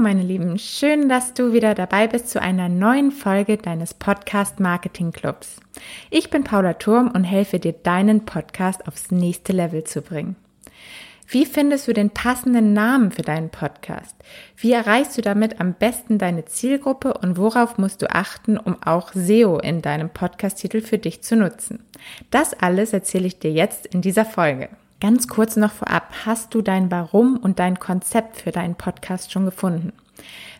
meine Lieben, schön, dass du wieder dabei bist zu einer neuen Folge deines Podcast Marketing Clubs. Ich bin Paula Turm und helfe dir, deinen Podcast aufs nächste Level zu bringen. Wie findest du den passenden Namen für deinen Podcast? Wie erreichst du damit am besten deine Zielgruppe und worauf musst du achten, um auch SEO in deinem Podcast-Titel für dich zu nutzen? Das alles erzähle ich dir jetzt in dieser Folge. Ganz kurz noch vorab, hast du dein Warum und dein Konzept für deinen Podcast schon gefunden?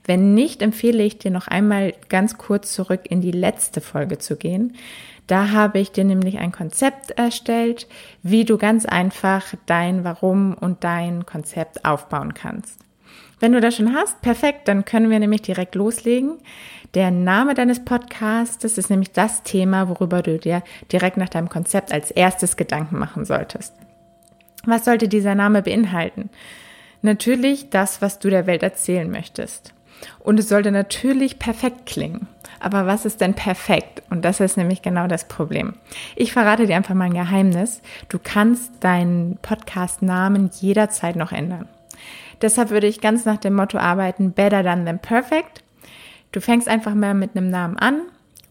Wenn nicht, empfehle ich dir noch einmal ganz kurz zurück in die letzte Folge zu gehen. Da habe ich dir nämlich ein Konzept erstellt, wie du ganz einfach dein Warum und dein Konzept aufbauen kannst. Wenn du das schon hast, perfekt, dann können wir nämlich direkt loslegen. Der Name deines Podcasts ist nämlich das Thema, worüber du dir direkt nach deinem Konzept als erstes Gedanken machen solltest. Was sollte dieser Name beinhalten? Natürlich das, was du der Welt erzählen möchtest. Und es sollte natürlich perfekt klingen. Aber was ist denn perfekt? Und das ist nämlich genau das Problem. Ich verrate dir einfach mal ein Geheimnis. Du kannst deinen Podcast-Namen jederzeit noch ändern. Deshalb würde ich ganz nach dem Motto arbeiten, better than than perfect. Du fängst einfach mal mit einem Namen an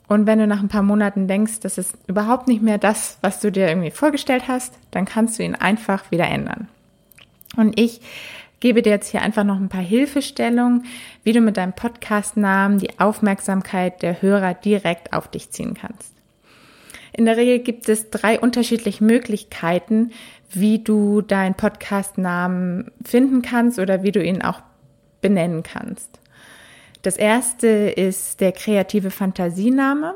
und wenn du nach ein paar Monaten denkst, das ist überhaupt nicht mehr das, was du dir irgendwie vorgestellt hast, dann kannst du ihn einfach wieder ändern. Und ich gebe dir jetzt hier einfach noch ein paar Hilfestellungen, wie du mit deinem Podcast-Namen die Aufmerksamkeit der Hörer direkt auf dich ziehen kannst. In der Regel gibt es drei unterschiedliche Möglichkeiten, wie du deinen Podcast-Namen finden kannst oder wie du ihn auch benennen kannst. Das erste ist der kreative Fantasiename.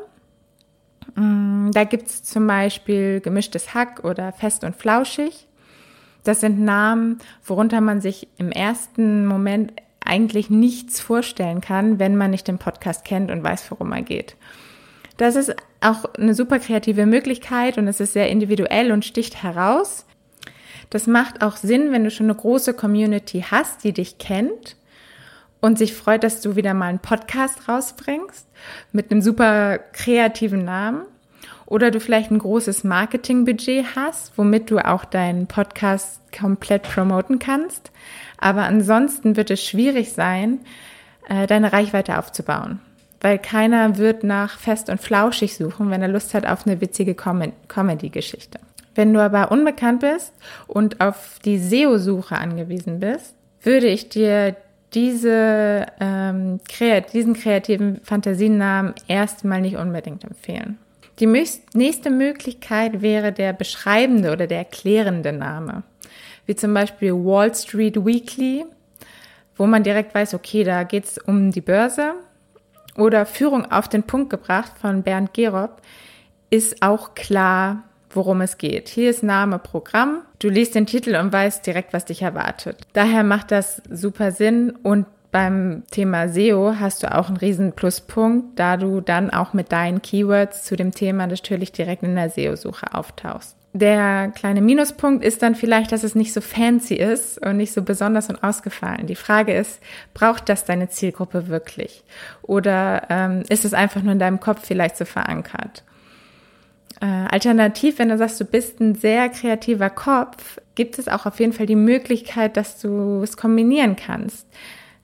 Mm, da gibt es zum Beispiel gemischtes Hack oder fest und flauschig. Das sind Namen, worunter man sich im ersten Moment eigentlich nichts vorstellen kann, wenn man nicht den Podcast kennt und weiß, worum er geht. Das ist auch eine super kreative Möglichkeit und es ist sehr individuell und sticht heraus. Das macht auch Sinn, wenn du schon eine große Community hast, die dich kennt und sich freut, dass du wieder mal einen Podcast rausbringst mit einem super kreativen Namen oder du vielleicht ein großes Marketingbudget hast, womit du auch deinen Podcast komplett promoten kannst. Aber ansonsten wird es schwierig sein, äh, deine Reichweite aufzubauen, weil keiner wird nach fest und flauschig suchen, wenn er Lust hat auf eine witzige Comedy-Geschichte. Wenn du aber unbekannt bist und auf die SEO-Suche angewiesen bist, würde ich dir diese, ähm, kreat diesen kreativen Fantasienamen erstmal nicht unbedingt empfehlen. Die nächste Möglichkeit wäre der beschreibende oder der erklärende Name, wie zum Beispiel Wall Street Weekly, wo man direkt weiß, okay, da geht es um die Börse. Oder Führung auf den Punkt gebracht von Bernd Gerob ist auch klar, worum es geht. Hier ist Name Programm. Du liest den Titel und weißt direkt, was dich erwartet. Daher macht das super Sinn und beim Thema SEO hast du auch einen riesen Pluspunkt, da du dann auch mit deinen Keywords zu dem Thema natürlich direkt in der SEO-Suche auftauchst. Der kleine Minuspunkt ist dann vielleicht, dass es nicht so fancy ist und nicht so besonders und ausgefallen. Die Frage ist, braucht das deine Zielgruppe wirklich? Oder ähm, ist es einfach nur in deinem Kopf vielleicht so verankert? Äh, alternativ, wenn du sagst, du bist ein sehr kreativer Kopf, gibt es auch auf jeden Fall die Möglichkeit, dass du es kombinieren kannst.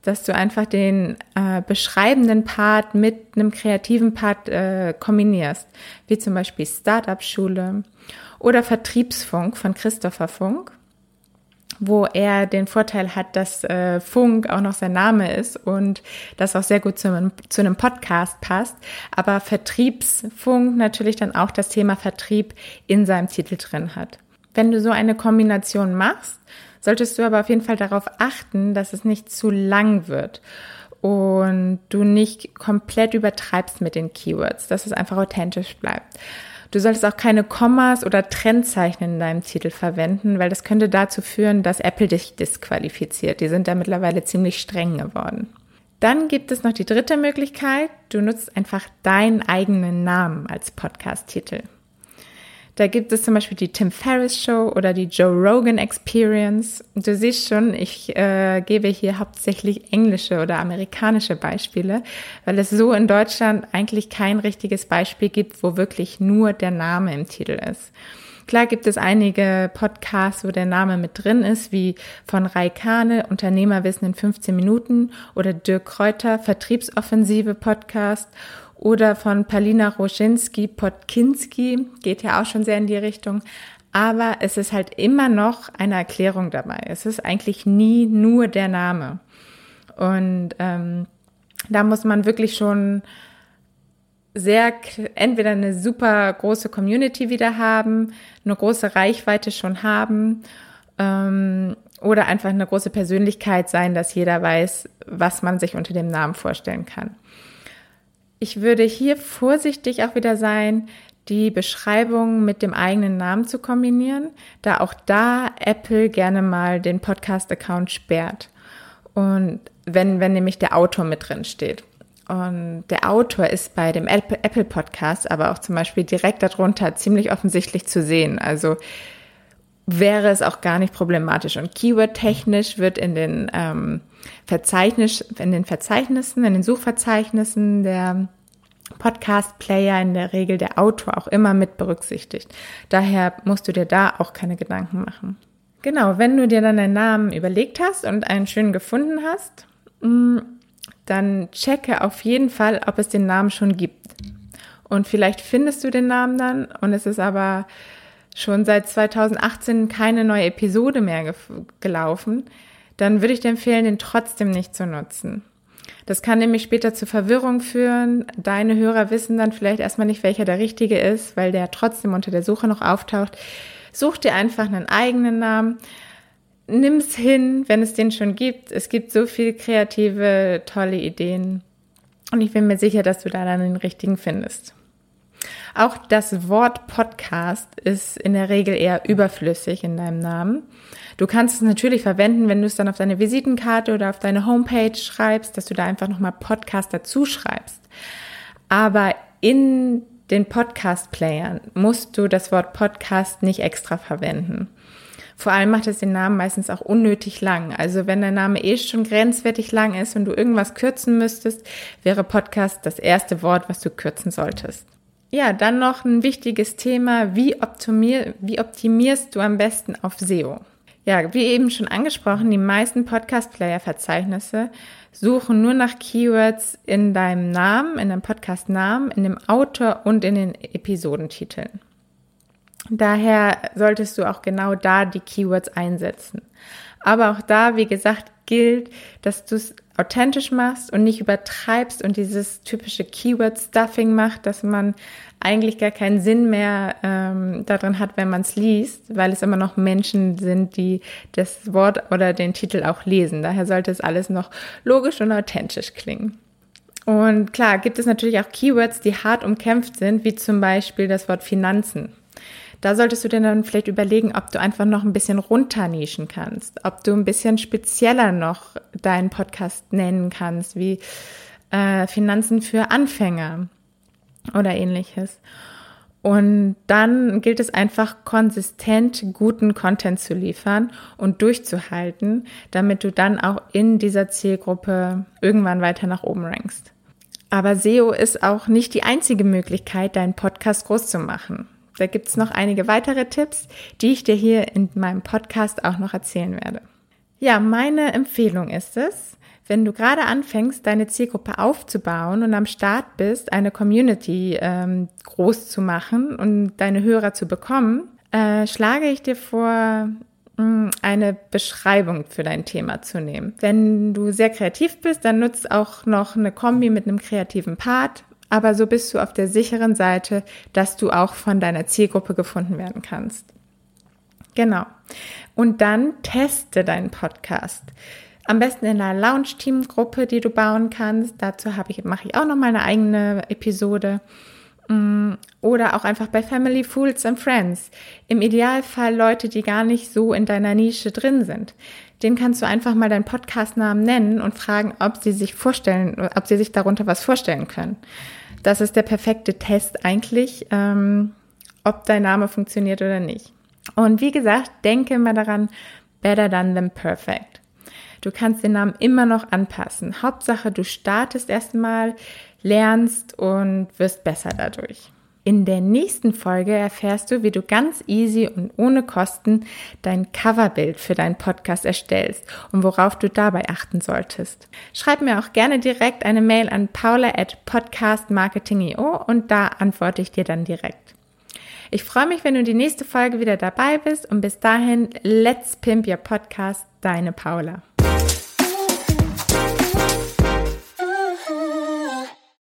Dass du einfach den äh, beschreibenden Part mit einem kreativen Part äh, kombinierst. Wie zum Beispiel Startup-Schule oder Vertriebsfunk von Christopher Funk wo er den Vorteil hat, dass äh, Funk auch noch sein Name ist und das auch sehr gut zu zu einem Podcast passt. Aber Vertriebsfunk natürlich dann auch das Thema Vertrieb in seinem Titel drin hat. Wenn du so eine Kombination machst, solltest du aber auf jeden Fall darauf achten, dass es nicht zu lang wird und du nicht komplett übertreibst mit den Keywords, dass es einfach authentisch bleibt. Du solltest auch keine Kommas oder Trennzeichen in deinem Titel verwenden, weil das könnte dazu führen, dass Apple dich disqualifiziert. Die sind da mittlerweile ziemlich streng geworden. Dann gibt es noch die dritte Möglichkeit. Du nutzt einfach deinen eigenen Namen als Podcast-Titel. Da gibt es zum Beispiel die Tim Ferriss Show oder die Joe Rogan Experience. Du siehst schon, ich äh, gebe hier hauptsächlich englische oder amerikanische Beispiele, weil es so in Deutschland eigentlich kein richtiges Beispiel gibt, wo wirklich nur der Name im Titel ist. Klar gibt es einige Podcasts, wo der Name mit drin ist, wie von Raikane, Unternehmerwissen in 15 Minuten oder Dirk Kräuter, Vertriebsoffensive Podcast oder von Palina Roschinski, Podkinski, geht ja auch schon sehr in die Richtung. Aber es ist halt immer noch eine Erklärung dabei. Es ist eigentlich nie nur der Name. Und ähm, da muss man wirklich schon sehr entweder eine super große Community wieder haben, eine große Reichweite schon haben ähm, oder einfach eine große Persönlichkeit sein, dass jeder weiß, was man sich unter dem Namen vorstellen kann. Ich würde hier vorsichtig auch wieder sein, die Beschreibung mit dem eigenen Namen zu kombinieren, da auch da Apple gerne mal den Podcast-Account sperrt. Und wenn, wenn nämlich der Autor mit drin steht. Und der Autor ist bei dem Apple Podcast aber auch zum Beispiel direkt darunter ziemlich offensichtlich zu sehen. Also wäre es auch gar nicht problematisch. Und Keyword-technisch wird in den, ähm, Verzeichnis, in den Verzeichnissen, in den Suchverzeichnissen der Podcast-Player in der Regel der Autor auch immer mit berücksichtigt. Daher musst du dir da auch keine Gedanken machen. Genau, wenn du dir dann einen Namen überlegt hast und einen schönen gefunden hast, mm, dann checke auf jeden Fall, ob es den Namen schon gibt. Und vielleicht findest du den Namen dann und es ist aber schon seit 2018 keine neue Episode mehr gelaufen, dann würde ich dir empfehlen, den trotzdem nicht zu nutzen. Das kann nämlich später zu Verwirrung führen. Deine Hörer wissen dann vielleicht erstmal nicht, welcher der richtige ist, weil der trotzdem unter der Suche noch auftaucht. Such dir einfach einen eigenen Namen nimm's hin, wenn es den schon gibt. Es gibt so viele kreative, tolle Ideen. Und ich bin mir sicher, dass du da dann den richtigen findest. Auch das Wort Podcast ist in der Regel eher überflüssig in deinem Namen. Du kannst es natürlich verwenden, wenn du es dann auf deine Visitenkarte oder auf deine Homepage schreibst, dass du da einfach nochmal Podcast dazu schreibst. Aber in den Podcast-Playern musst du das Wort Podcast nicht extra verwenden. Vor allem macht es den Namen meistens auch unnötig lang. Also wenn der Name eh schon grenzwertig lang ist und du irgendwas kürzen müsstest, wäre Podcast das erste Wort, was du kürzen solltest. Ja, dann noch ein wichtiges Thema. Wie, optimier, wie optimierst du am besten auf SEO? Ja, wie eben schon angesprochen, die meisten Podcast-Player-Verzeichnisse suchen nur nach Keywords in deinem Namen, in deinem Podcast-Namen, in dem Autor und in den Episodentiteln. Daher solltest du auch genau da die Keywords einsetzen. Aber auch da, wie gesagt, gilt, dass du es authentisch machst und nicht übertreibst und dieses typische Keyword-Stuffing macht, dass man eigentlich gar keinen Sinn mehr ähm, darin hat, wenn man es liest, weil es immer noch Menschen sind, die das Wort oder den Titel auch lesen. Daher sollte es alles noch logisch und authentisch klingen. Und klar, gibt es natürlich auch Keywords, die hart umkämpft sind, wie zum Beispiel das Wort Finanzen. Da solltest du dir dann vielleicht überlegen, ob du einfach noch ein bisschen runternischen kannst, ob du ein bisschen spezieller noch deinen Podcast nennen kannst, wie äh, Finanzen für Anfänger oder ähnliches. Und dann gilt es einfach konsistent guten Content zu liefern und durchzuhalten, damit du dann auch in dieser Zielgruppe irgendwann weiter nach oben rankst. Aber SEO ist auch nicht die einzige Möglichkeit, deinen Podcast groß zu machen. Da gibt es noch einige weitere Tipps, die ich dir hier in meinem Podcast auch noch erzählen werde. Ja, meine Empfehlung ist es, wenn du gerade anfängst, deine Zielgruppe aufzubauen und am Start bist, eine Community ähm, groß zu machen und deine Hörer zu bekommen, äh, schlage ich dir vor, mm, eine Beschreibung für dein Thema zu nehmen. Wenn du sehr kreativ bist, dann nutzt auch noch eine Kombi mit einem kreativen Part aber so bist du auf der sicheren Seite, dass du auch von deiner Zielgruppe gefunden werden kannst. Genau. Und dann teste deinen Podcast. Am besten in einer Launch-Team-Gruppe, die du bauen kannst. Dazu habe ich, mache ich auch noch mal eine eigene Episode. Mm, oder auch einfach bei Family, Fools and Friends. Im Idealfall Leute, die gar nicht so in deiner Nische drin sind. Den kannst du einfach mal deinen Podcastnamen nennen und fragen, ob sie sich vorstellen, ob sie sich darunter was vorstellen können. Das ist der perfekte Test eigentlich, ähm, ob dein Name funktioniert oder nicht. Und wie gesagt, denke immer daran, better done than perfect. Du kannst den Namen immer noch anpassen. Hauptsache, du startest erstmal, lernst und wirst besser dadurch. In der nächsten Folge erfährst du, wie du ganz easy und ohne Kosten dein Coverbild für deinen Podcast erstellst und worauf du dabei achten solltest. Schreib mir auch gerne direkt eine Mail an paula at podcastmarketing.io und da antworte ich dir dann direkt. Ich freue mich, wenn du die nächste Folge wieder dabei bist und bis dahin, let's pimp your podcast, deine Paula.